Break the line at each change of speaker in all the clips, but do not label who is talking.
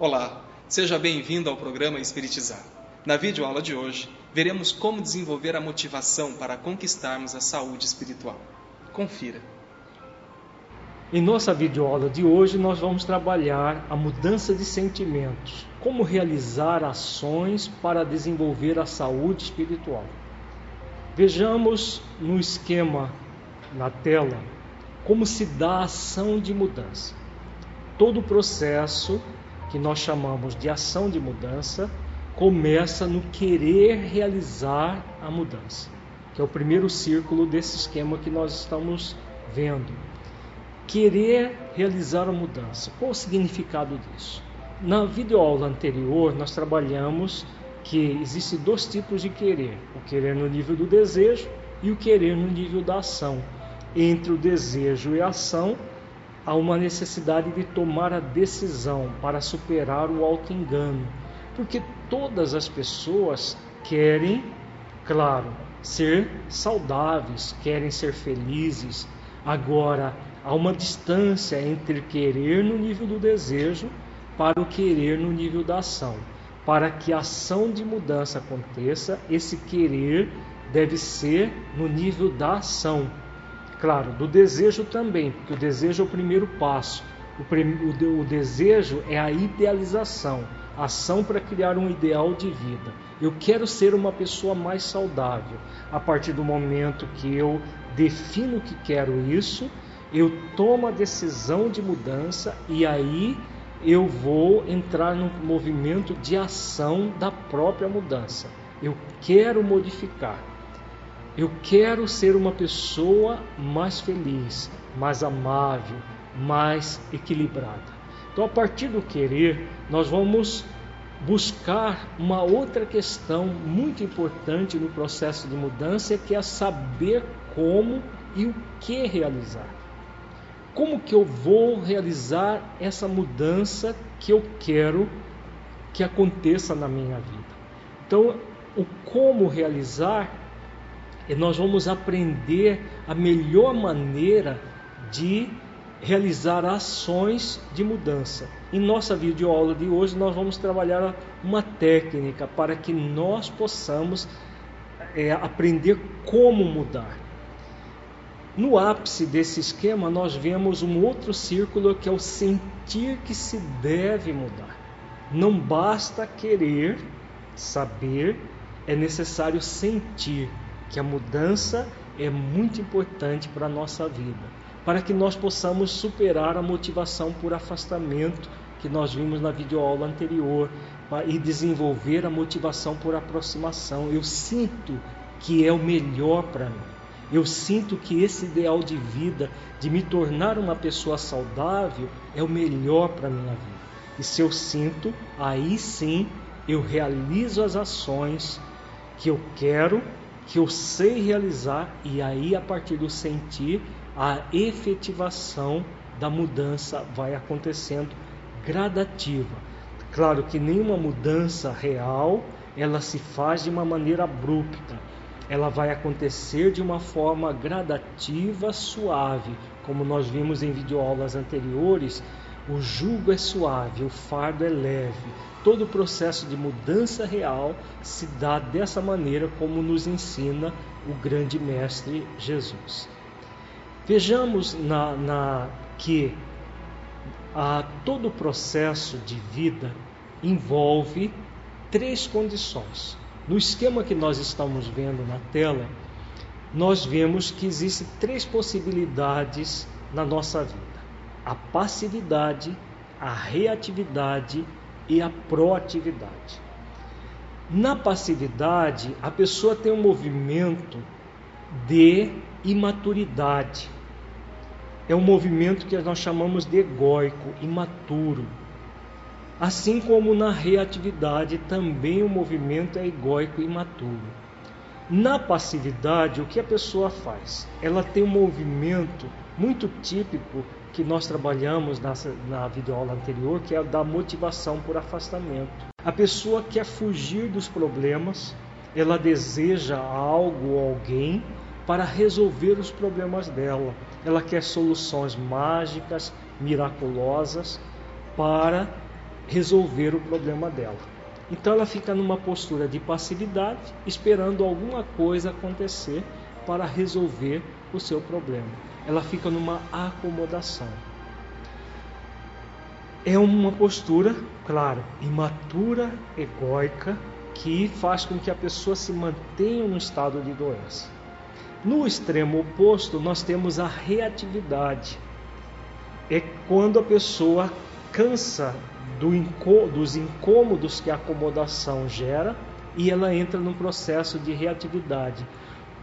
Olá, seja bem-vindo ao programa Espiritizar. Na videoaula de hoje, veremos como desenvolver a motivação para conquistarmos a saúde espiritual. Confira.
Em nossa videoaula de hoje, nós vamos trabalhar a mudança de sentimentos, como realizar ações para desenvolver a saúde espiritual. Vejamos no esquema na tela como se dá a ação de mudança. Todo o processo que nós chamamos de ação de mudança, começa no querer realizar a mudança, que é o primeiro círculo desse esquema que nós estamos vendo. Querer realizar a mudança. Qual o significado disso? Na videoaula anterior, nós trabalhamos que existem dois tipos de querer: o querer no nível do desejo e o querer no nível da ação. Entre o desejo e a ação, há uma necessidade de tomar a decisão para superar o auto-engano, porque todas as pessoas querem, claro, ser saudáveis, querem ser felizes. Agora, há uma distância entre querer no nível do desejo para o querer no nível da ação. Para que a ação de mudança aconteça, esse querer deve ser no nível da ação Claro, do desejo também, porque o desejo é o primeiro passo. O, o, o desejo é a idealização, ação para criar um ideal de vida. Eu quero ser uma pessoa mais saudável. A partir do momento que eu defino que quero isso, eu tomo a decisão de mudança e aí eu vou entrar num movimento de ação da própria mudança. Eu quero modificar. Eu quero ser uma pessoa mais feliz, mais amável, mais equilibrada. Então, a partir do querer, nós vamos buscar uma outra questão muito importante no processo de mudança, que é saber como e o que realizar. Como que eu vou realizar essa mudança que eu quero que aconteça na minha vida? Então, o como realizar e nós vamos aprender a melhor maneira de realizar ações de mudança. Em nossa videoaula de hoje, nós vamos trabalhar uma técnica para que nós possamos é, aprender como mudar. No ápice desse esquema, nós vemos um outro círculo que é o sentir que se deve mudar. Não basta querer, saber, é necessário sentir que a mudança é muito importante para a nossa vida, para que nós possamos superar a motivação por afastamento que nós vimos na videoaula anterior e desenvolver a motivação por aproximação. Eu sinto que é o melhor para mim. Eu sinto que esse ideal de vida, de me tornar uma pessoa saudável, é o melhor para a minha vida. E se eu sinto, aí sim eu realizo as ações que eu quero que eu sei realizar e aí a partir do sentir a efetivação da mudança vai acontecendo gradativa. Claro que nenhuma mudança real ela se faz de uma maneira abrupta. Ela vai acontecer de uma forma gradativa, suave, como nós vimos em videoaulas anteriores. O jugo é suave, o fardo é leve todo o processo de mudança real se dá dessa maneira como nos ensina o grande mestre Jesus. Vejamos na, na que a, todo o processo de vida envolve três condições. No esquema que nós estamos vendo na tela, nós vemos que existem três possibilidades na nossa vida: a passividade, a reatividade e a proatividade. Na passividade, a pessoa tem um movimento de imaturidade. É um movimento que nós chamamos de egóico, imaturo. Assim como na reatividade, também o movimento é egóico e imaturo. Na passividade, o que a pessoa faz? Ela tem um movimento muito típico que nós trabalhamos na, na videoaula anterior, que é a da motivação por afastamento. A pessoa quer fugir dos problemas, ela deseja algo ou alguém para resolver os problemas dela. Ela quer soluções mágicas, miraculosas para resolver o problema dela. Então ela fica numa postura de passividade, esperando alguma coisa acontecer para resolver o seu problema. Ela fica numa acomodação. É uma postura, claro, imatura, egóica, que faz com que a pessoa se mantenha no estado de doença. No extremo oposto, nós temos a reatividade. É quando a pessoa cansa do incô dos incômodos que a acomodação gera e ela entra num processo de reatividade,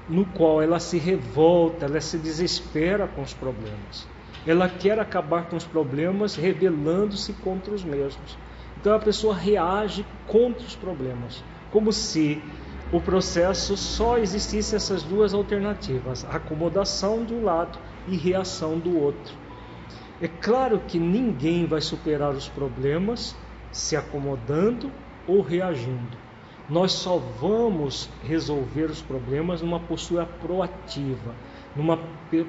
no qual ela se revolta, ela se desespera com os problemas. Ela quer acabar com os problemas rebelando-se contra os mesmos. Então a pessoa reage contra os problemas, como se o processo só existisse essas duas alternativas: acomodação de um lado e reação do outro. É claro que ninguém vai superar os problemas se acomodando ou reagindo. Nós só vamos resolver os problemas numa postura proativa, numa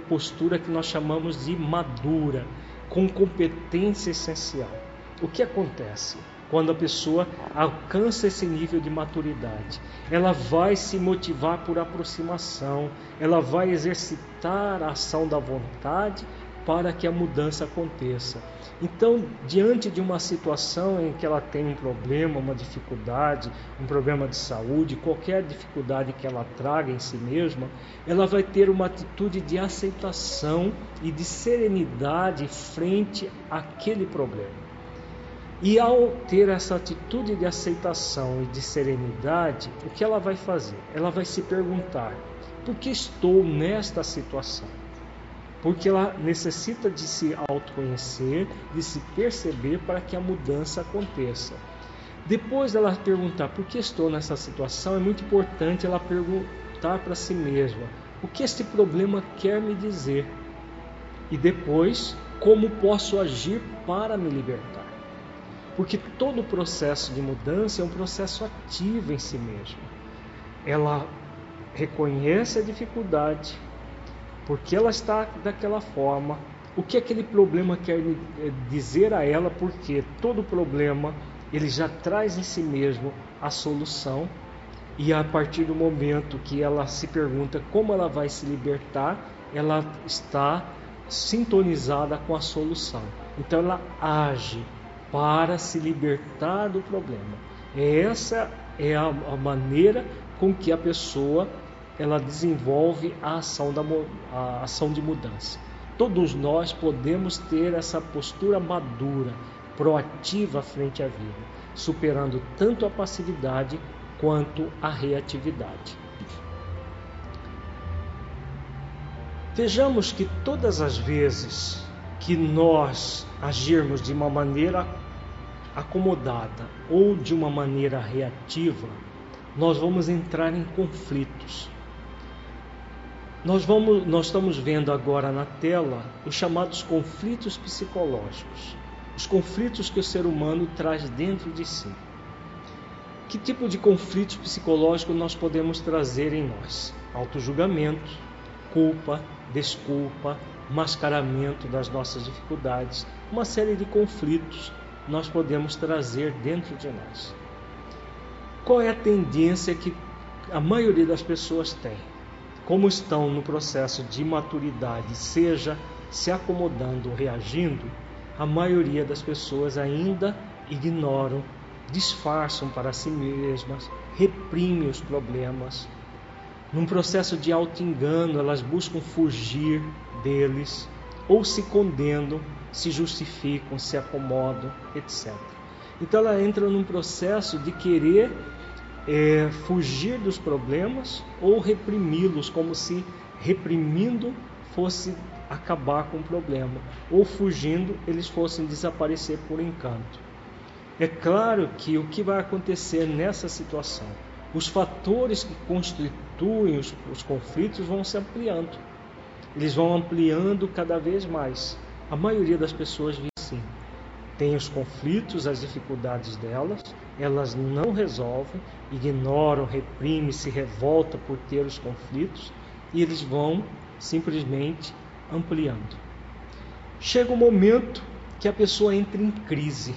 postura que nós chamamos de madura, com competência essencial. O que acontece? quando a pessoa alcança esse nível de maturidade. Ela vai se motivar por aproximação, ela vai exercitar a ação da vontade para que a mudança aconteça. Então, diante de uma situação em que ela tem um problema, uma dificuldade, um problema de saúde, qualquer dificuldade que ela traga em si mesma, ela vai ter uma atitude de aceitação e de serenidade frente àquele problema. E ao ter essa atitude de aceitação e de serenidade, o que ela vai fazer? Ela vai se perguntar: por que estou nesta situação? Porque ela necessita de se autoconhecer, de se perceber para que a mudança aconteça. Depois dela perguntar por que estou nessa situação, é muito importante ela perguntar para si mesma: o que este problema quer me dizer? E depois, como posso agir para me libertar? Porque todo o processo de mudança é um processo ativo em si mesmo. Ela reconhece a dificuldade, porque ela está daquela forma, o que aquele problema quer eh, dizer a ela, porque todo problema ele já traz em si mesmo a solução, e a partir do momento que ela se pergunta como ela vai se libertar, ela está sintonizada com a solução. Então ela age, para se libertar do problema. Essa é a maneira com que a pessoa ela desenvolve a ação, da, a ação de mudança. Todos nós podemos ter essa postura madura, proativa frente à vida, superando tanto a passividade quanto a reatividade. Vejamos que todas as vezes que nós agirmos de uma maneira acomodada ou de uma maneira reativa, nós vamos entrar em conflitos. Nós, vamos, nós estamos vendo agora na tela os chamados conflitos psicológicos, os conflitos que o ser humano traz dentro de si. Que tipo de conflitos psicológicos nós podemos trazer em nós? Autojulgamento, culpa, desculpa, mascaramento das nossas dificuldades, uma série de conflitos nós podemos trazer dentro de nós. Qual é a tendência que a maioria das pessoas tem? Como estão no processo de maturidade, seja se acomodando ou reagindo, a maioria das pessoas ainda ignoram, disfarçam para si mesmas, reprimem os problemas, num processo de auto-engano, elas buscam fugir deles ou se condenam, se justificam, se acomodam, etc. Então ela entra num processo de querer é, fugir dos problemas ou reprimi-los, como se reprimindo fosse acabar com o problema, ou fugindo eles fossem desaparecer por encanto. É claro que o que vai acontecer nessa situação? Os fatores que constituem os, os conflitos vão se ampliando. Eles vão ampliando cada vez mais. A maioria das pessoas. Tem os conflitos, as dificuldades delas, elas não resolvem, ignoram, reprimem, se revoltam por ter os conflitos e eles vão simplesmente ampliando. Chega um momento que a pessoa entra em crise.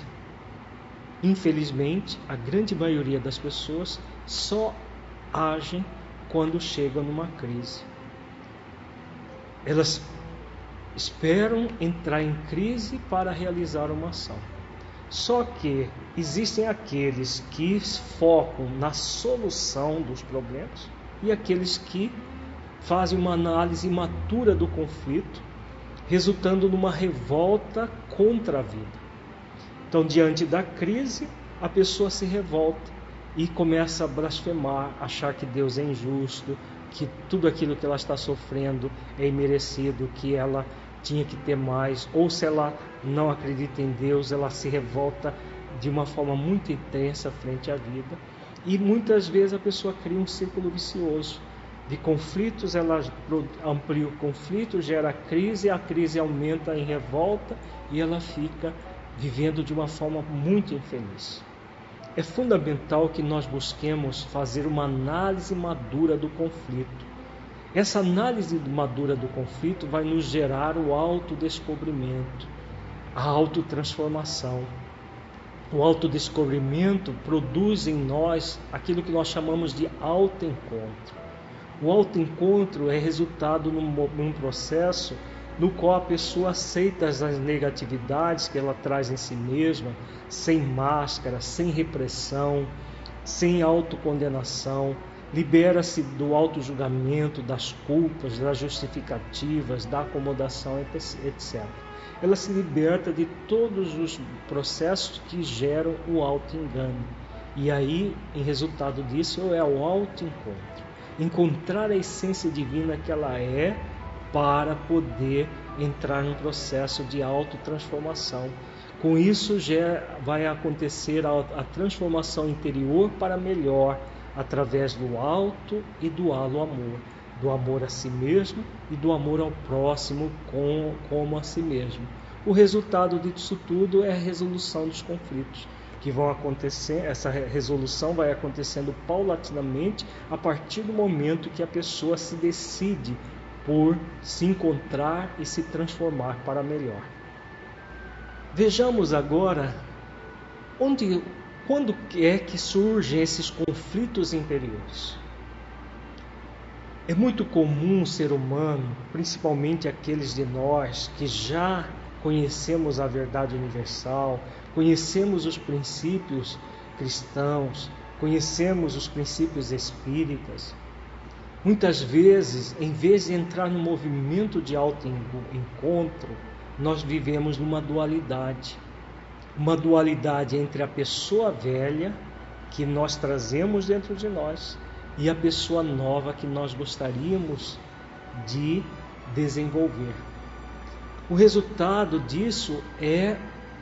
Infelizmente, a grande maioria das pessoas só agem quando chegam numa crise. Elas esperam entrar em crise para realizar uma ação. Só que existem aqueles que focam na solução dos problemas e aqueles que fazem uma análise imatura do conflito, resultando numa revolta contra a vida. Então, diante da crise, a pessoa se revolta e começa a blasfemar, achar que Deus é injusto, que tudo aquilo que ela está sofrendo é imerecido, que ela tinha que ter mais, ou se ela não acredita em Deus, ela se revolta de uma forma muito intensa frente à vida. E muitas vezes a pessoa cria um círculo vicioso de conflitos, ela amplia o conflito, gera crise, a crise aumenta em revolta e ela fica vivendo de uma forma muito infeliz. É fundamental que nós busquemos fazer uma análise madura do conflito. Essa análise madura do conflito vai nos gerar o autodescobrimento, a autotransformação. O autodescobrimento produz em nós aquilo que nós chamamos de autoencontro. O autoencontro é resultado num, processo no qual a pessoa aceita as negatividades que ela traz em si mesma, sem máscara, sem repressão, sem autocondenação, libera-se do autojulgamento, das culpas, das justificativas, da acomodação, etc. Ela se liberta de todos os processos que geram o auto-engano. E aí, em resultado disso, é o auto-encontro. Encontrar a essência divina que ela é para poder entrar num processo de autotransformação. Com isso já vai acontecer a, a transformação interior para melhor, através do alto e do alo amor, do amor a si mesmo e do amor ao próximo com, como a si mesmo. O resultado disso tudo é a resolução dos conflitos que vão acontecer, essa resolução vai acontecendo paulatinamente a partir do momento que a pessoa se decide por se encontrar e se transformar para melhor. Vejamos agora onde, quando é que surgem esses conflitos interiores. É muito comum o ser humano, principalmente aqueles de nós que já conhecemos a verdade universal, conhecemos os princípios cristãos, conhecemos os princípios espíritas, Muitas vezes, em vez de entrar no movimento de autoencontro, nós vivemos numa dualidade. Uma dualidade entre a pessoa velha que nós trazemos dentro de nós e a pessoa nova que nós gostaríamos de desenvolver. O resultado disso é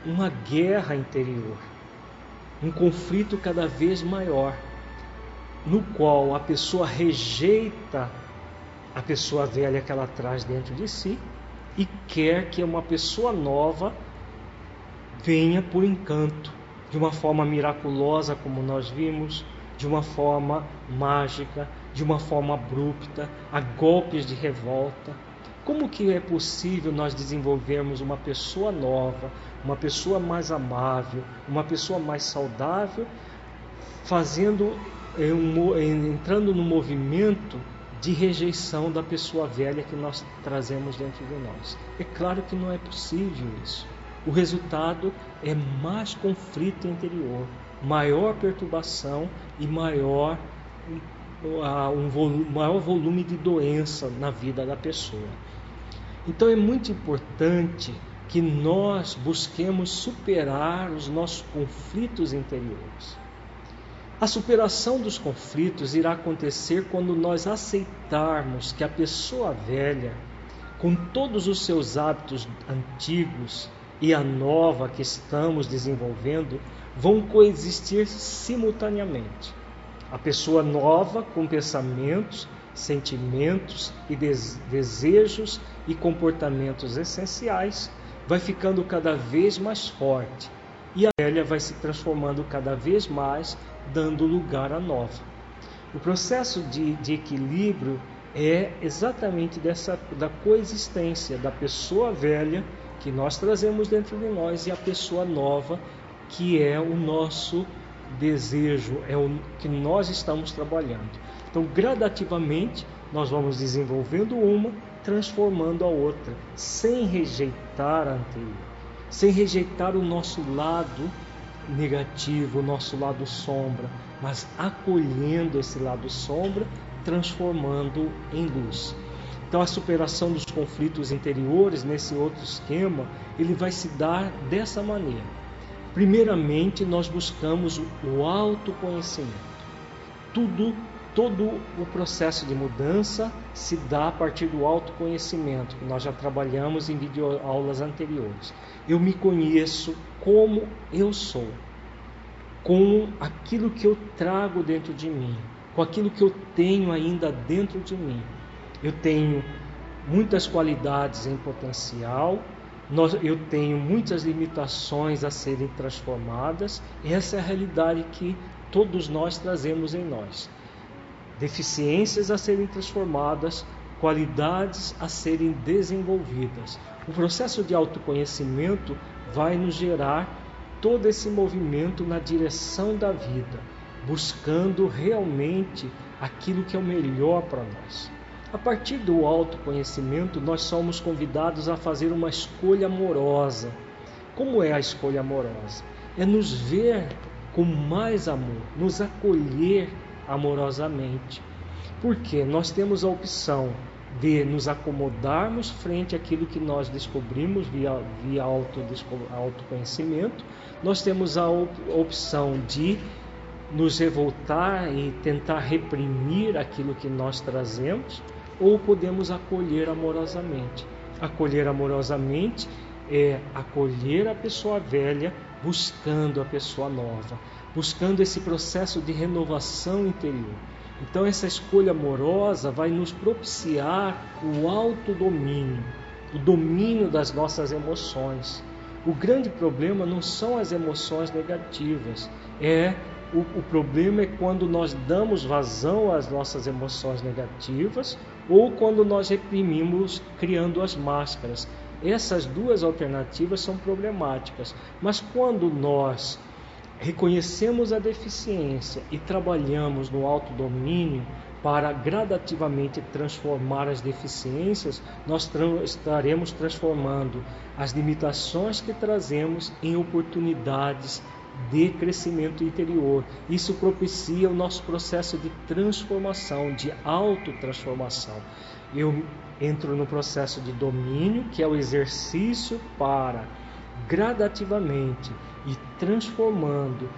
uma guerra interior, um conflito cada vez maior no qual a pessoa rejeita a pessoa velha que ela traz dentro de si e quer que uma pessoa nova venha por encanto, de uma forma miraculosa, como nós vimos, de uma forma mágica, de uma forma abrupta, a golpes de revolta. Como que é possível nós desenvolvermos uma pessoa nova, uma pessoa mais amável, uma pessoa mais saudável, fazendo entrando no movimento de rejeição da pessoa velha que nós trazemos dentro de nós. É claro que não é possível isso. O resultado é mais conflito interior, maior perturbação e maior, um volume, maior volume de doença na vida da pessoa. Então é muito importante que nós busquemos superar os nossos conflitos interiores. A superação dos conflitos irá acontecer quando nós aceitarmos que a pessoa velha, com todos os seus hábitos antigos e a nova que estamos desenvolvendo, vão coexistir simultaneamente. A pessoa nova com pensamentos, sentimentos e desejos e comportamentos essenciais vai ficando cada vez mais forte e a velha vai se transformando cada vez mais dando lugar à nova. O processo de, de equilíbrio é exatamente dessa da coexistência da pessoa velha que nós trazemos dentro de nós e a pessoa nova que é o nosso desejo, é o que nós estamos trabalhando. Então, gradativamente, nós vamos desenvolvendo uma, transformando a outra, sem rejeitar a anterior, sem rejeitar o nosso lado negativo, o nosso lado sombra, mas acolhendo esse lado sombra, transformando em luz. Então a superação dos conflitos interiores nesse outro esquema, ele vai se dar dessa maneira. Primeiramente, nós buscamos o autoconhecimento. Tudo todo o processo de mudança se dá a partir do autoconhecimento, que nós já trabalhamos em videoaulas anteriores. Eu me conheço como eu sou, com aquilo que eu trago dentro de mim, com aquilo que eu tenho ainda dentro de mim. Eu tenho muitas qualidades em potencial, eu tenho muitas limitações a serem transformadas, essa é a realidade que todos nós trazemos em nós deficiências a serem transformadas, qualidades a serem desenvolvidas. O processo de autoconhecimento vai nos gerar todo esse movimento na direção da vida, buscando realmente aquilo que é o melhor para nós. A partir do autoconhecimento, nós somos convidados a fazer uma escolha amorosa. Como é a escolha amorosa? É nos ver com mais amor, nos acolher amorosamente. Porque nós temos a opção de nos acomodarmos frente àquilo que nós descobrimos via, via auto, autoconhecimento, nós temos a opção de nos revoltar e tentar reprimir aquilo que nós trazemos, ou podemos acolher amorosamente. Acolher amorosamente é acolher a pessoa velha buscando a pessoa nova, buscando esse processo de renovação interior. Então, essa escolha amorosa vai nos propiciar o autodomínio, o domínio das nossas emoções. O grande problema não são as emoções negativas, é o, o, problema é quando nós damos vazão às nossas emoções negativas ou quando nós reprimimos criando as máscaras. Essas duas alternativas são problemáticas, mas quando nós reconhecemos a deficiência e trabalhamos no autodomínio para gradativamente transformar as deficiências, nós tra estaremos transformando as limitações que trazemos em oportunidades de crescimento interior. Isso propicia o nosso processo de transformação, de autotransformação. Eu entro no processo de domínio, que é o exercício para gradativamente e transformando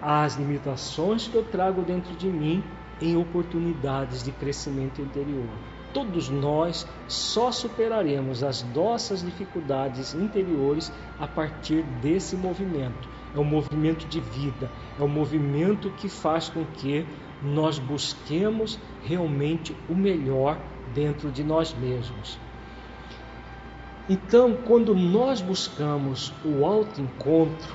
as limitações que eu trago dentro de mim em oportunidades de crescimento interior. Todos nós só superaremos as nossas dificuldades interiores a partir desse movimento. É um movimento de vida, é um movimento que faz com que nós busquemos realmente o melhor dentro de nós mesmos. Então, quando nós buscamos o autoencontro,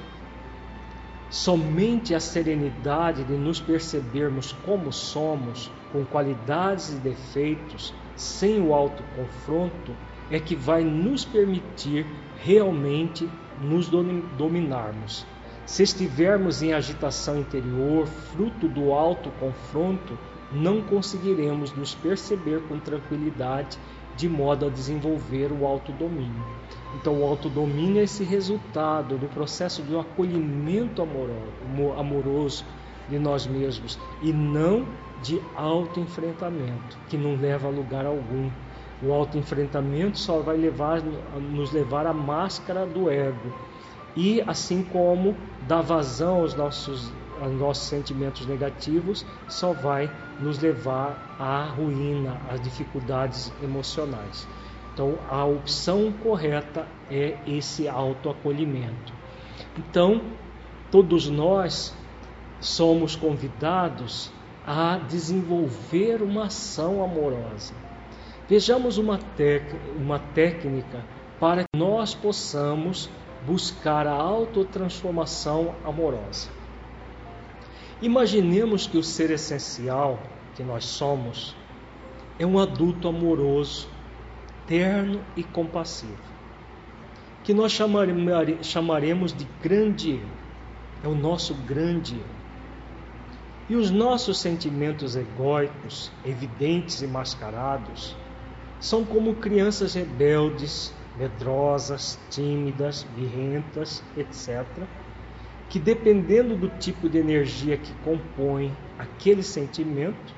somente a serenidade de nos percebermos como somos, com qualidades e defeitos, sem o autoconfronto, é que vai nos permitir realmente nos dominarmos. Se estivermos em agitação interior, fruto do autoconfronto, não conseguiremos nos perceber com tranquilidade de modo a desenvolver o autodomínio. Então, o autodomínio é esse resultado do processo um acolhimento amoroso de nós mesmos e não de autoenfrentamento, que não leva a lugar algum. O autoenfrentamento só vai levar, nos levar à máscara do ego e, assim como dar vazão aos nossos aos nossos sentimentos negativos só vai nos levar à ruína, às dificuldades emocionais. Então, a opção correta é esse autoacolhimento. Então, todos nós somos convidados a desenvolver uma ação amorosa. Vejamos uma, uma técnica para que nós possamos buscar a autotransformação amorosa. Imaginemos que o ser essencial que nós somos é um adulto amoroso, terno e compassivo, que nós chamaremos de grande eu. É o nosso grande eu. E os nossos sentimentos egóicos, evidentes e mascarados, são como crianças rebeldes, medrosas, tímidas, birrentas, etc., que dependendo do tipo de energia que compõe aquele sentimento,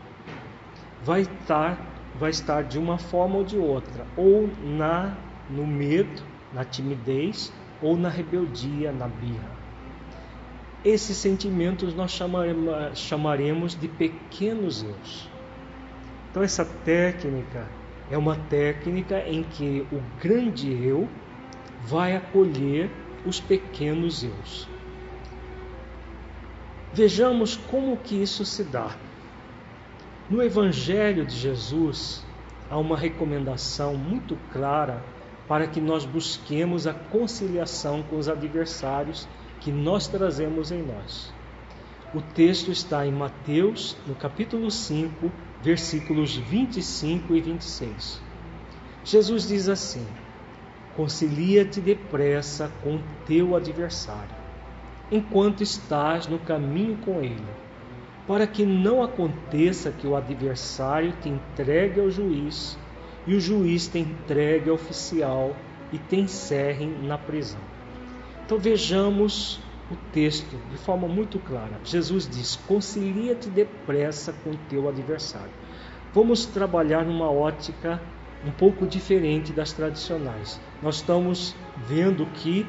vai estar, vai estar de uma forma ou de outra, ou na no medo, na timidez, ou na rebeldia, na birra. Esses sentimentos nós chamaremos, chamaremos de pequenos eus. Então, essa técnica é uma técnica em que o grande eu vai acolher os pequenos eus. Vejamos como que isso se dá. No Evangelho de Jesus, há uma recomendação muito clara para que nós busquemos a conciliação com os adversários que nós trazemos em nós. O texto está em Mateus, no capítulo 5, versículos 25 e 26. Jesus diz assim: Concilia-te depressa com teu adversário, enquanto estás no caminho com ele, para que não aconteça que o adversário te entregue ao juiz e o juiz te entregue ao oficial e te encerre na prisão. Então vejamos o texto de forma muito clara. Jesus diz: concilia-te depressa com teu adversário. Vamos trabalhar numa ótica um pouco diferente das tradicionais. Nós estamos vendo que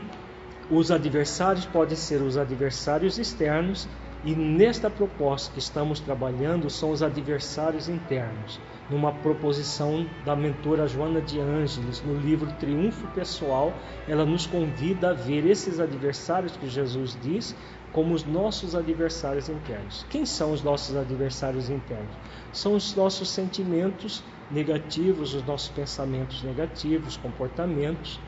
os adversários podem ser os adversários externos e nesta proposta que estamos trabalhando são os adversários internos numa proposição da mentora Joana de Ângeles, no livro Triunfo Pessoal, ela nos convida a ver esses adversários que Jesus diz como os nossos adversários internos. Quem são os nossos adversários internos? São os nossos sentimentos negativos, os nossos pensamentos negativos, comportamentos,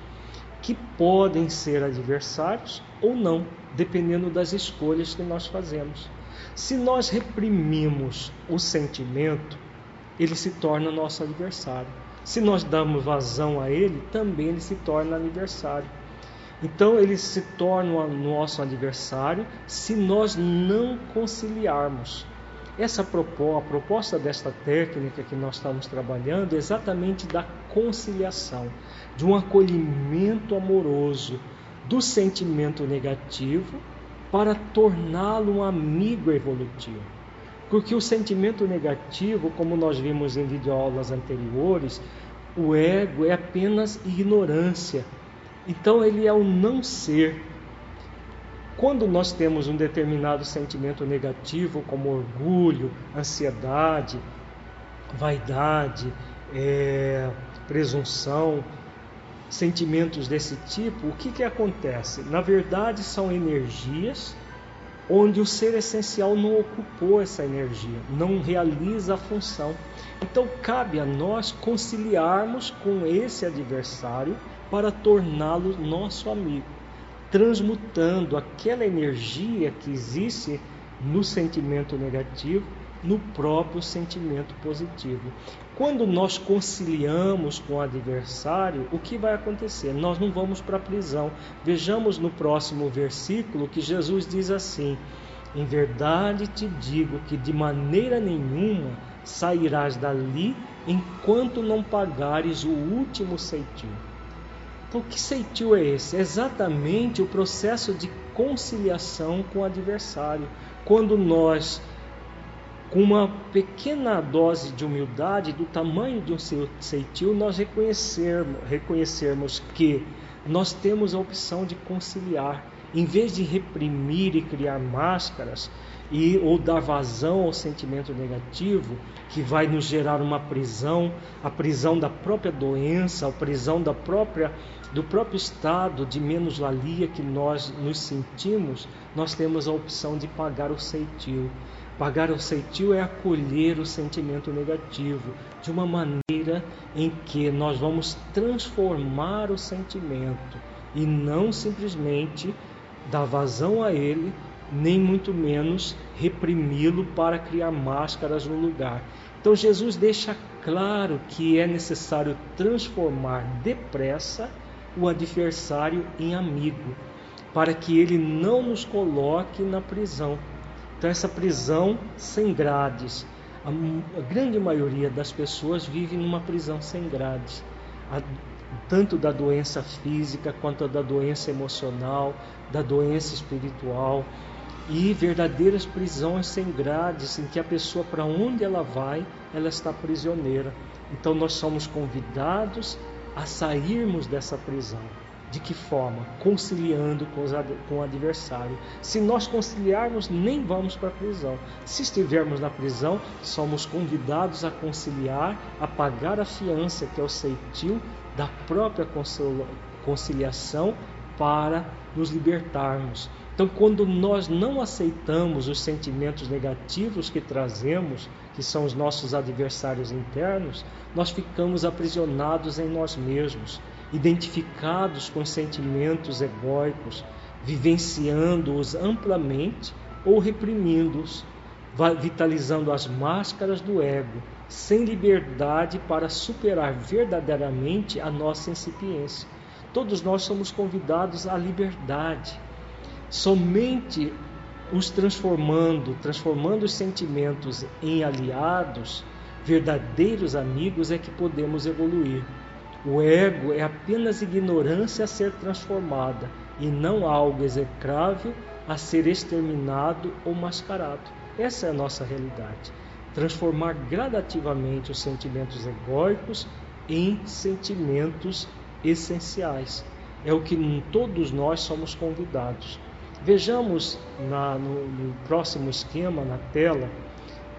que podem ser adversários ou não, dependendo das escolhas que nós fazemos. Se nós reprimimos o sentimento, ele se torna nosso adversário. Se nós damos vazão a ele, também ele se torna adversário. Então ele se torna nosso adversário se nós não conciliarmos. Essa a proposta desta técnica que nós estamos trabalhando é exatamente da conciliação, de um acolhimento amoroso do sentimento negativo para torná-lo um amigo evolutivo. Porque o sentimento negativo, como nós vimos em videoaulas anteriores, o ego é apenas ignorância. Então ele é o não ser. Quando nós temos um determinado sentimento negativo, como orgulho, ansiedade, vaidade, é, presunção, sentimentos desse tipo, o que, que acontece? Na verdade, são energias onde o ser essencial não ocupou essa energia, não realiza a função. Então cabe a nós conciliarmos com esse adversário para torná-lo nosso amigo, transmutando aquela energia que existe no sentimento negativo no próprio sentimento positivo. Quando nós conciliamos com o adversário, o que vai acontecer? Nós não vamos para a prisão. Vejamos no próximo versículo que Jesus diz assim: Em verdade te digo que de maneira nenhuma sairás dali enquanto não pagares o último ceitil. Então, que ceitil é esse? É exatamente o processo de conciliação com o adversário. Quando nós com uma pequena dose de humildade do tamanho de um ceitil, nós reconhecermos, reconhecermos que nós temos a opção de conciliar. Em vez de reprimir e criar máscaras e ou dar vazão ao sentimento negativo que vai nos gerar uma prisão, a prisão da própria doença, a prisão da própria do próprio estado de menos-valia que nós nos sentimos, nós temos a opção de pagar o ceitil. Pagar o ceitil é acolher o sentimento negativo de uma maneira em que nós vamos transformar o sentimento e não simplesmente dar vazão a ele, nem muito menos reprimi-lo para criar máscaras no lugar. Então Jesus deixa claro que é necessário transformar depressa o adversário em amigo. para que ele não nos coloque na prisão. Então, essa prisão sem grades. A, grande maioria das pessoas vive numa prisão sem grades, tanto da doença física quanto da doença emocional, da doença espiritual e verdadeiras prisões sem grades, em que a pessoa, para onde ela vai, ela está prisioneira. Então, nós somos convidados a sairmos dessa prisão. De que forma? Conciliando com, os, com o adversário. Se nós conciliarmos, nem vamos para a prisão. Se estivermos na prisão, somos convidados a conciliar, a pagar a fiança, que é o ceitil da própria conciliação, para nos libertarmos. Então, quando nós não aceitamos os sentimentos negativos que trazemos, que são os nossos adversários internos, nós ficamos aprisionados em nós mesmos identificados com sentimentos egóicos, vivenciando-os amplamente ou reprimindo-os, vitalizando as máscaras do ego, sem liberdade para superar verdadeiramente a nossa incipiência. Todos nós somos convidados à liberdade. Somente os transformando, transformando os sentimentos em aliados, verdadeiros amigos, é que podemos evoluir. O ego é apenas ignorância a ser transformada e não algo execrável a ser exterminado ou mascarado. Essa é a nossa realidade. Transformar gradativamente os sentimentos egóicos em sentimentos essenciais. É o que todos nós somos convidados. Vejamos na, no, no próximo esquema, na tela,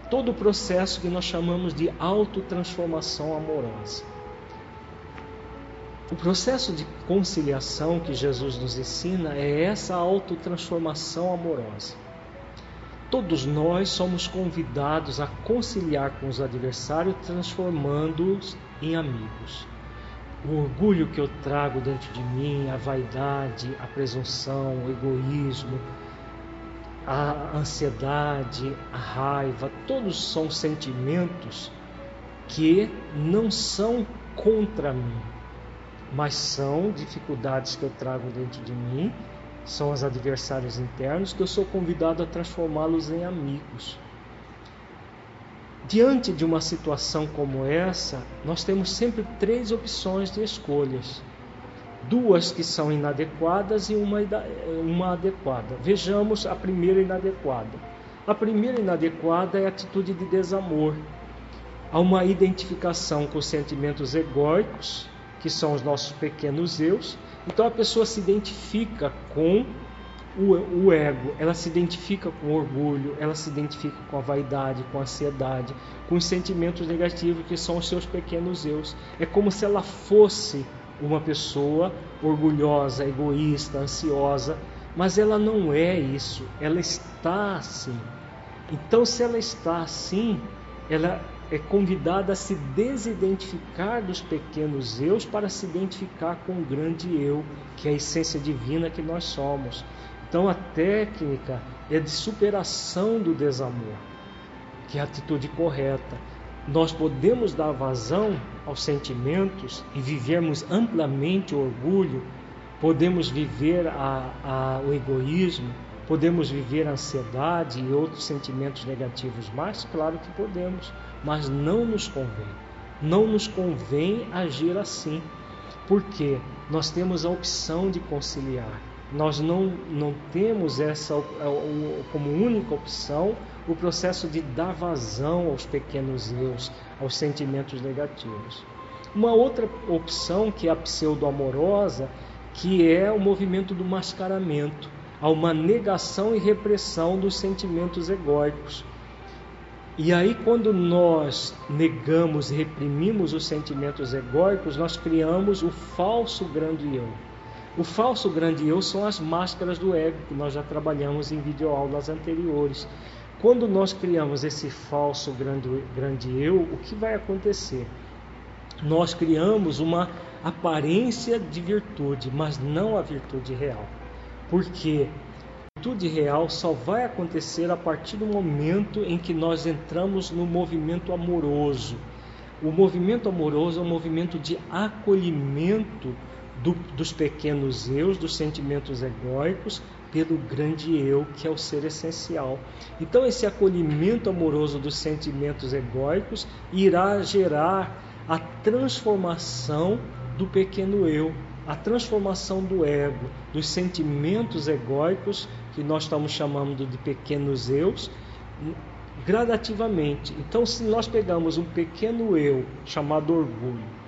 todo o processo que nós chamamos de autotransformação amorosa. O processo de conciliação que Jesus nos ensina é essa autotransformação amorosa. Todos nós somos convidados a conciliar com os adversários, transformando-os em amigos. O orgulho que eu trago dentro de mim, a vaidade, a presunção, o egoísmo, a ansiedade, a raiva, todos são sentimentos que não são contra mim, mas são dificuldades que eu trago dentro de mim, são os adversários internos que eu sou convidado a transformá-los em amigos. Diante de uma situação como essa, nós temos sempre três opções de escolhas. Duas que são inadequadas e uma, uma adequada. Vejamos a primeira inadequada. A primeira inadequada é a atitude de desamor. Há uma identificação com os sentimentos egóicos que são os nossos pequenos eus. Então a pessoa se identifica com o, o, ego, ela se identifica com o orgulho, ela se identifica com a vaidade, com a ansiedade, com os sentimentos negativos que são os seus pequenos eus. É como se ela fosse uma pessoa orgulhosa, egoísta, ansiosa, mas ela não é isso, ela está assim. Então, se ela está assim, ela é convidada a se desidentificar dos pequenos eus para se identificar com o grande eu, que é a essência divina que nós somos. Então a técnica é de superação do desamor, que é a atitude correta. Nós podemos dar vazão aos sentimentos e vivermos amplamente o orgulho, podemos viver a, a, o egoísmo, podemos viver a ansiedade e outros sentimentos negativos mais? Claro que podemos mas não nos convém. Não nos convém agir assim, porque nós temos a opção de conciliar. Nós não, não temos essa como única opção o processo de dar vazão aos pequenos eus, aos sentimentos negativos. Uma outra opção que é a pseudo-amorosa, que é o movimento do mascaramento, há uma negação e repressão dos sentimentos egóicos. E aí, quando nós negamos e reprimimos os sentimentos egóicos, nós criamos o falso grande eu. O falso grande eu são as máscaras do ego, que nós já trabalhamos em videoaulas anteriores. Quando nós criamos esse falso grande, grande eu, o que vai acontecer? Nós criamos uma aparência de virtude, mas não a virtude real. Porque virtude real só vai acontecer a partir do momento em que nós entramos no movimento amoroso. O movimento amoroso é um movimento de acolhimento do, dos pequenos eus, dos sentimentos egóicos, pelo grande eu, que é o ser essencial. Então, esse acolhimento amoroso dos sentimentos egóicos irá gerar a transformação do pequeno eu, a transformação do ego, dos sentimentos egóicos, que nós estamos chamando de pequenos eus, gradativamente. Então, se nós pegamos um pequeno eu chamado orgulho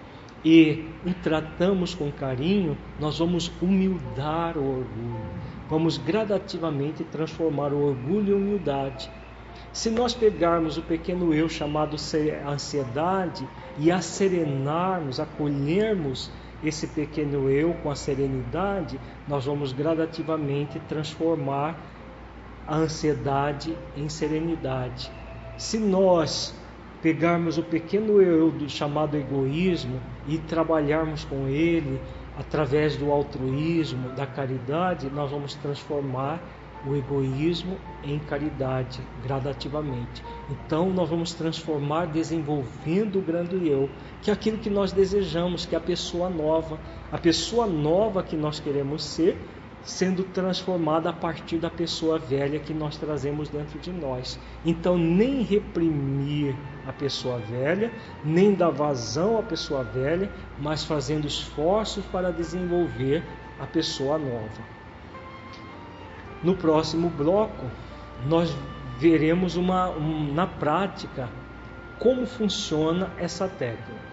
e o tratamos com carinho, nós vamos humildar o orgulho. Vamos gradativamente transformar o orgulho em humildade. Se nós pegarmos o pequeno eu chamado ansiedade e a acolhermos esse pequeno eu com a serenidade, nós vamos gradativamente transformar a ansiedade em serenidade. Se nós pegarmos o pequeno eu do chamado egoísmo e trabalharmos com ele através do altruísmo, da caridade, nós vamos transformar o egoísmo em caridade gradativamente. Então nós vamos transformar desenvolvendo o grande eu, que é aquilo que nós desejamos, que é a pessoa nova, a pessoa nova que nós queremos ser, sendo transformada a partir da pessoa velha que nós trazemos dentro de nós. Então, nem reprimir a pessoa velha, nem dar vazão à pessoa velha, mas fazendo esforços para desenvolver a pessoa nova. No próximo bloco, nós veremos uma, um, na prática como funciona essa técnica.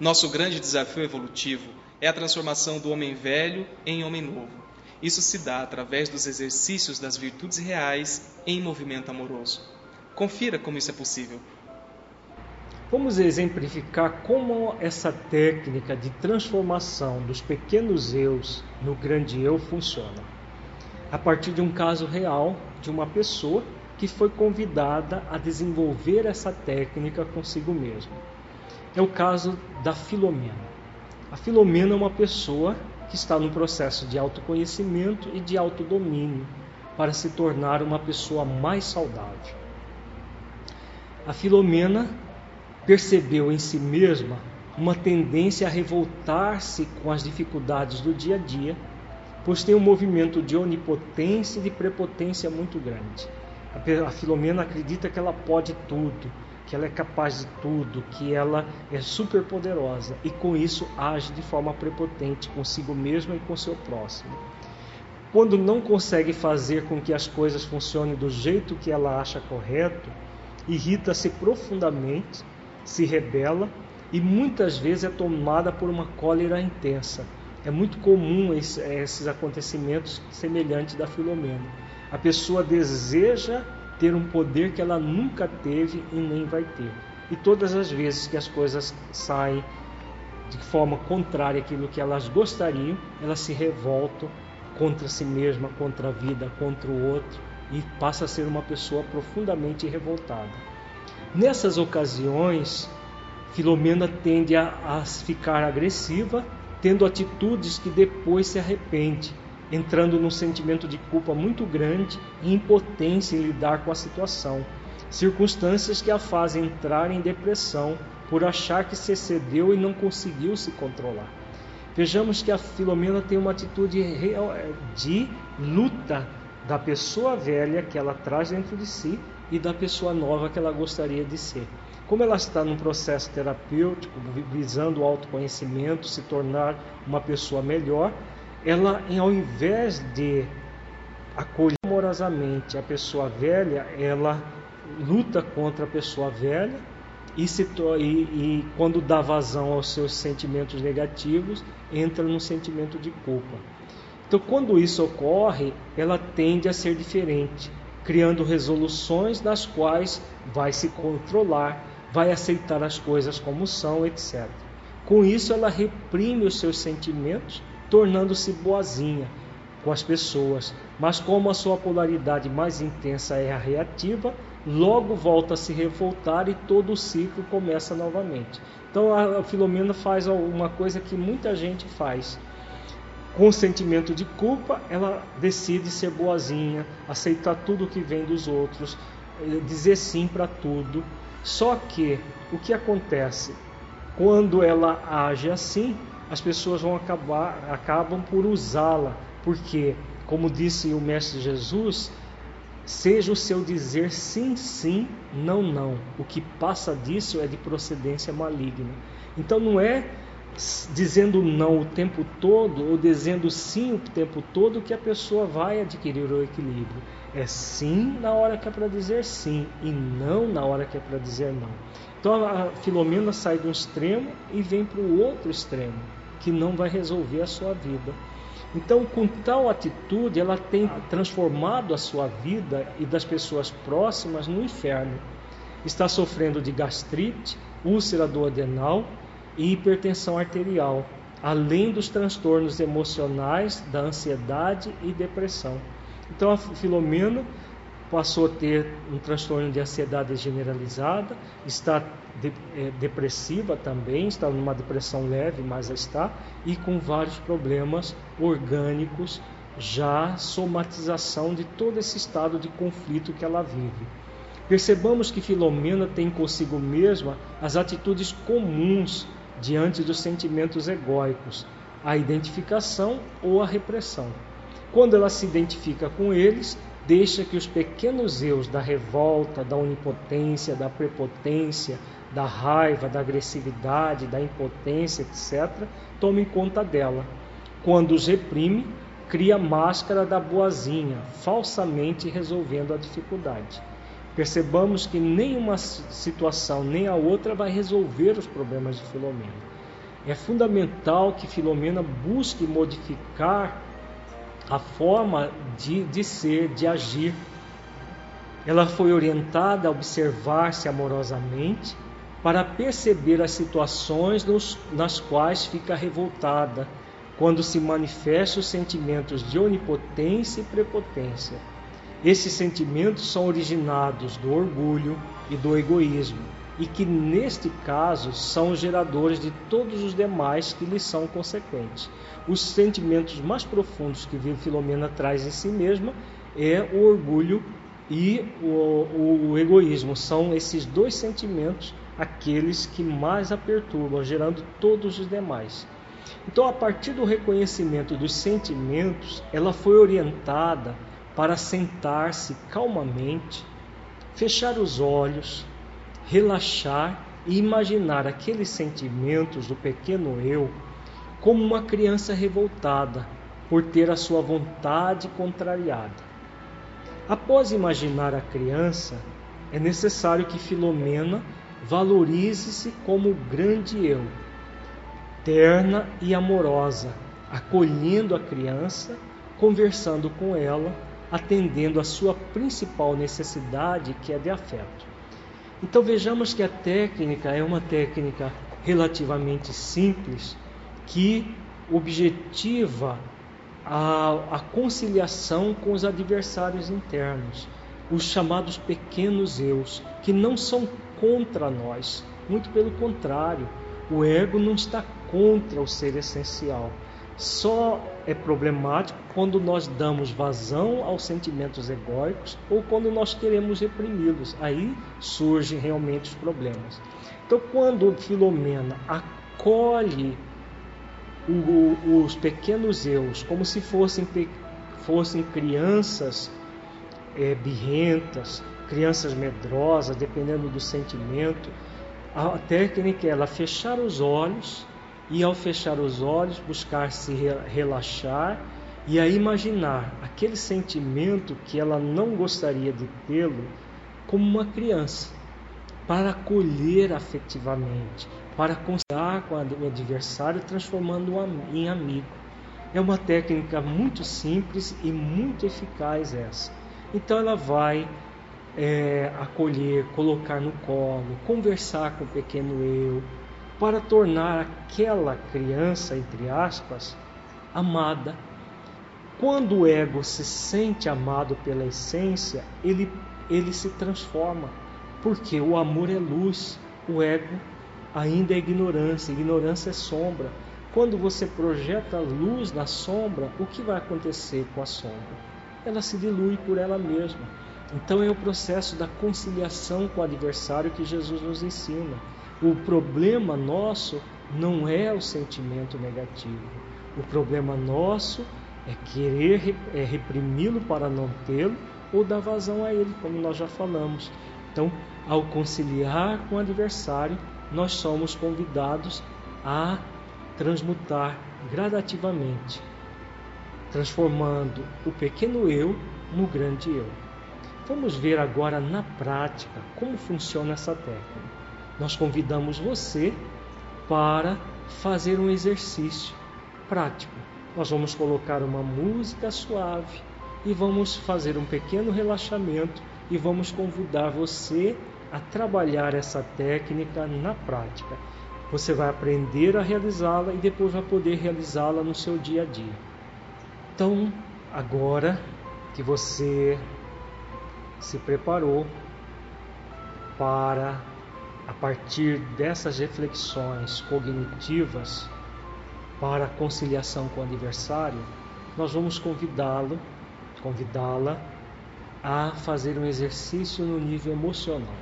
Nosso grande desafio evolutivo é a transformação do homem velho em homem novo. Isso se dá através dos exercícios das virtudes reais em movimento amoroso. Confira como isso é possível.
Vamos exemplificar como essa técnica de transformação dos pequenos eus no grande eu funciona. A partir de um caso real de uma pessoa que foi convidada a desenvolver essa técnica consigo mesma é o caso da Filomena. A Filomena é uma pessoa que está no processo de autoconhecimento e de autodomínio para se tornar uma pessoa mais saudável. A Filomena percebeu em si mesma uma tendência a revoltar-se com as dificuldades do dia a dia, pois tem um movimento de onipotência e de prepotência muito grande. A Filomena acredita que ela pode tudo, que ela é capaz de tudo, que ela é super poderosa e com isso age de forma prepotente consigo mesma e com seu próximo. Quando não consegue fazer com que as coisas funcionem do jeito que ela acha correto, irrita-se profundamente, se rebela e muitas vezes é tomada por uma cólera intensa. É muito comum esses acontecimentos semelhantes da Filomena. A pessoa deseja ter um poder que ela nunca teve e nem vai ter. E todas as vezes que as coisas saem de forma contrária àquilo que elas gostariam, elas se revoltam contra si mesma, contra a vida, contra o outro e passa a ser uma pessoa profundamente revoltada. Nessas ocasiões, Filomena tende a, a ficar agressiva, tendo atitudes que depois se arrepende entrando num sentimento de culpa muito grande e impotência em lidar com a situação, circunstâncias que a fazem entrar em depressão por achar que se excedeu e não conseguiu se controlar. Vejamos que a Filomena tem uma atitude de luta da pessoa velha que ela traz dentro de si e da pessoa nova que ela gostaria de ser. Como ela está num processo terapêutico, visando o autoconhecimento, se tornar uma pessoa melhor, ela, ao invés de acolher amorosamente a pessoa velha, ela luta contra a pessoa velha e, se, e, e quando dá vazão aos seus sentimentos negativos, entra num sentimento de culpa. Então, quando isso ocorre, ela tende a ser diferente, criando resoluções das quais vai se controlar, vai aceitar as coisas como são, etc. Com isso, ela reprime os seus sentimentos, tornando-se boazinha com as pessoas, mas como a sua polaridade mais intensa é a reativa, logo volta a se revoltar e todo o ciclo começa novamente. Então a Filomena faz uma coisa que muita gente faz. Com sentimento de culpa, ela decide ser boazinha, aceitar tudo que vem dos outros, eh, dizer sim para tudo. Só que o que acontece? Quando ela age assim, as pessoas vão acabar acabam por usá-la, porque, como disse o mestre Jesus, seja o seu dizer sim, sim, não, não. O que passa disso é de procedência maligna. Então não é dizendo não o tempo todo ou dizendo sim o tempo todo que a pessoa vai adquirir o equilíbrio. É sim na hora que é para dizer sim e não na hora que é para dizer não. Então a Filomena sai de um extremo e vem para o outro extremo, que não vai resolver a sua vida. Então, com tal atitude, ela tem transformado a sua vida e das pessoas próximas no inferno. Está sofrendo de gastrite, úlcera do adenal e hipertensão arterial, além dos transtornos emocionais, da ansiedade e depressão. Então, a Filomena passou a ter um transtorno de ansiedade generalizada, está de, é, depressiva também, está numa depressão leve, mas está, e com vários problemas orgânicos, já somatização de todo esse estado de conflito que ela vive. Percebamos que Filomena tem consigo mesma as atitudes comuns diante dos sentimentos egóicos, a identificação ou a repressão. Quando ela se identifica com eles, deixa que os pequenos eus da revolta, da onipotência, da prepotência, da raiva, da agressividade, da impotência, etc., tomem conta dela. Quando os reprime, cria máscara da boazinha, falsamente resolvendo a dificuldade. Percebamos que nenhuma situação nem a outra vai resolver os problemas de Filomena. É fundamental que Filomena busque modificar a forma de, de ser, de agir. Ela foi orientada a observar-se amorosamente para perceber as situações nos, nas quais fica revoltada, quando se manifestam os sentimentos de onipotência e prepotência. Esses sentimentos são originados do orgulho e do egoísmo, e que neste caso são geradores de todos os demais que lhes são consequentes. Os sentimentos mais profundos que Filomena traz em si mesma é o orgulho e o, o egoísmo. São esses dois sentimentos aqueles que mais a perturbam, gerando todos os demais. Então, a partir do reconhecimento dos sentimentos, ela foi orientada para sentar-se calmamente, fechar os olhos, relaxar e imaginar aqueles sentimentos do pequeno eu como uma criança revoltada por ter a sua vontade contrariada. Após imaginar a criança, é necessário que Filomena valorize-se como grande eu, terna e amorosa, acolhendo a criança, conversando com ela, atendendo a sua principal necessidade, que é de afeto. Então vejamos que a técnica é uma técnica relativamente simples que objetiva a, a conciliação com os adversários internos, os chamados pequenos eus, que não são contra nós, muito pelo contrário, o ego não está contra o ser essencial. Só é problemático quando nós damos vazão aos sentimentos egóicos ou quando nós queremos reprimi-los. Aí surgem realmente os problemas. Então, quando Filomena acolhe o, os pequenos eus como se fossem, fossem crianças é, birrentas, crianças medrosas, dependendo do sentimento. A técnica é ela fechar os olhos e, ao fechar os olhos, buscar se relaxar e a imaginar aquele sentimento que ela não gostaria de tê-lo como uma criança, para acolher afetivamente, para conversar com o adversário, transformando-o em amigo. É uma técnica muito simples e muito eficaz essa. Então ela vai é, acolher, colocar no colo, conversar com o pequeno eu, para tornar aquela criança, entre aspas, amada. Quando o ego se sente amado pela essência, ele, ele se transforma, porque o amor é luz, o ego ainda é ignorância, ignorância é sombra. Quando você projeta luz na sombra, o que vai acontecer com a sombra? Ela se dilui por ela mesma. Então é o processo da conciliação com o adversário que Jesus nos ensina. O problema nosso não é o sentimento negativo. O problema nosso é querer é reprimi-lo para não tê-lo ou dar vazão a ele, como nós já falamos. Então, ao conciliar com o adversário, nós somos convidados a transmutar gradativamente, transformando o pequeno eu no grande eu. Vamos ver agora na prática como funciona essa técnica nós convidamos você para fazer um exercício prático. Nós vamos colocar uma música suave e vamos fazer um pequeno relaxamento e vamos convidar você a trabalhar essa técnica na prática. Você vai aprender a realizá-la e depois vai poder realizá-la no seu dia a dia. Então, agora que você se preparou para a partir dessas reflexões cognitivas para a conciliação com o adversário, nós vamos convidá-lo, convidá-la a fazer um exercício no nível emocional.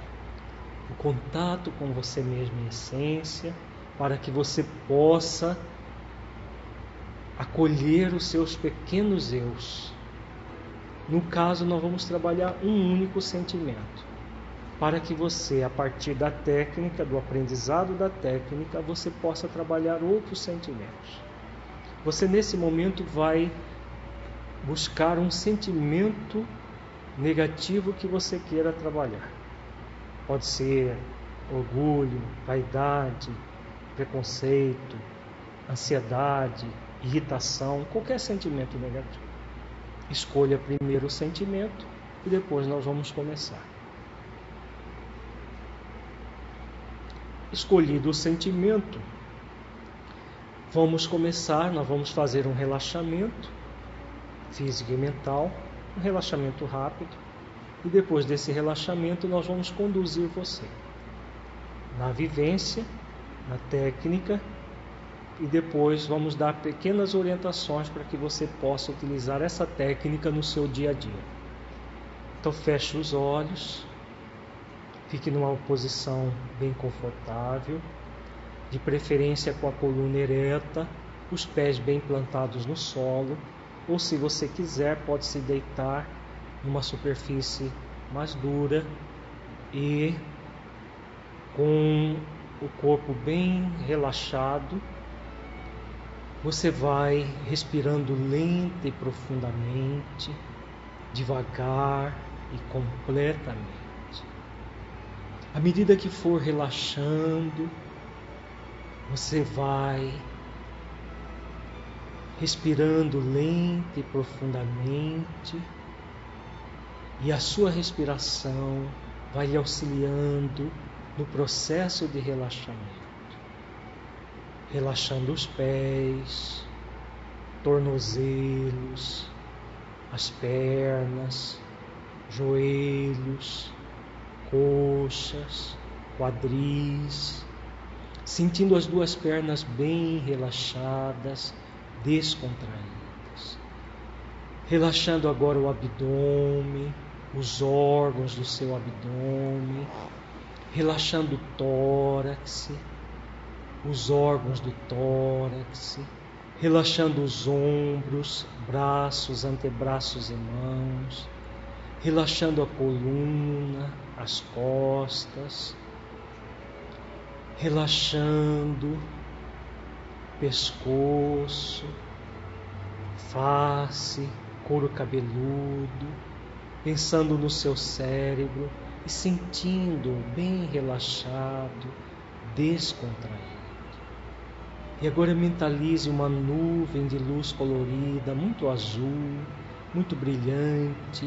O contato com você mesmo em essência, para que você possa acolher os seus pequenos eus. No caso, nós vamos trabalhar um único sentimento para que você, a partir da técnica, do aprendizado da técnica, você possa trabalhar outros sentimentos. Você nesse momento vai buscar um sentimento negativo que você queira trabalhar. Pode ser orgulho, vaidade, preconceito, ansiedade, irritação, qualquer sentimento negativo. Escolha primeiro o sentimento e depois nós vamos começar. Escolhido o sentimento, vamos começar, nós vamos fazer um relaxamento físico e mental, um relaxamento rápido, e depois desse relaxamento nós vamos conduzir você na vivência, na técnica, e depois vamos dar pequenas orientações para que você possa utilizar essa técnica no seu dia a dia. Então feche os olhos. Fique numa posição bem confortável, de preferência com a coluna ereta, os pés bem plantados no solo, ou se você quiser, pode se deitar numa superfície mais dura e com o corpo bem relaxado, você vai respirando lenta e profundamente, devagar e completamente. À medida que for relaxando, você vai respirando lenta e profundamente, e a sua respiração vai lhe auxiliando no processo de relaxamento. Relaxando os pés, tornozelos, as pernas, joelhos, coxas, quadris, sentindo as duas pernas bem relaxadas, descontraídas. Relaxando agora o abdômen, os órgãos do seu abdômen, relaxando o tórax, os órgãos do tórax, relaxando os ombros, braços, antebraços e mãos, relaxando a coluna, as costas, relaxando pescoço, face, couro cabeludo, pensando no seu cérebro e sentindo bem relaxado, descontraído. E agora mentalize uma nuvem de luz colorida, muito azul, muito brilhante,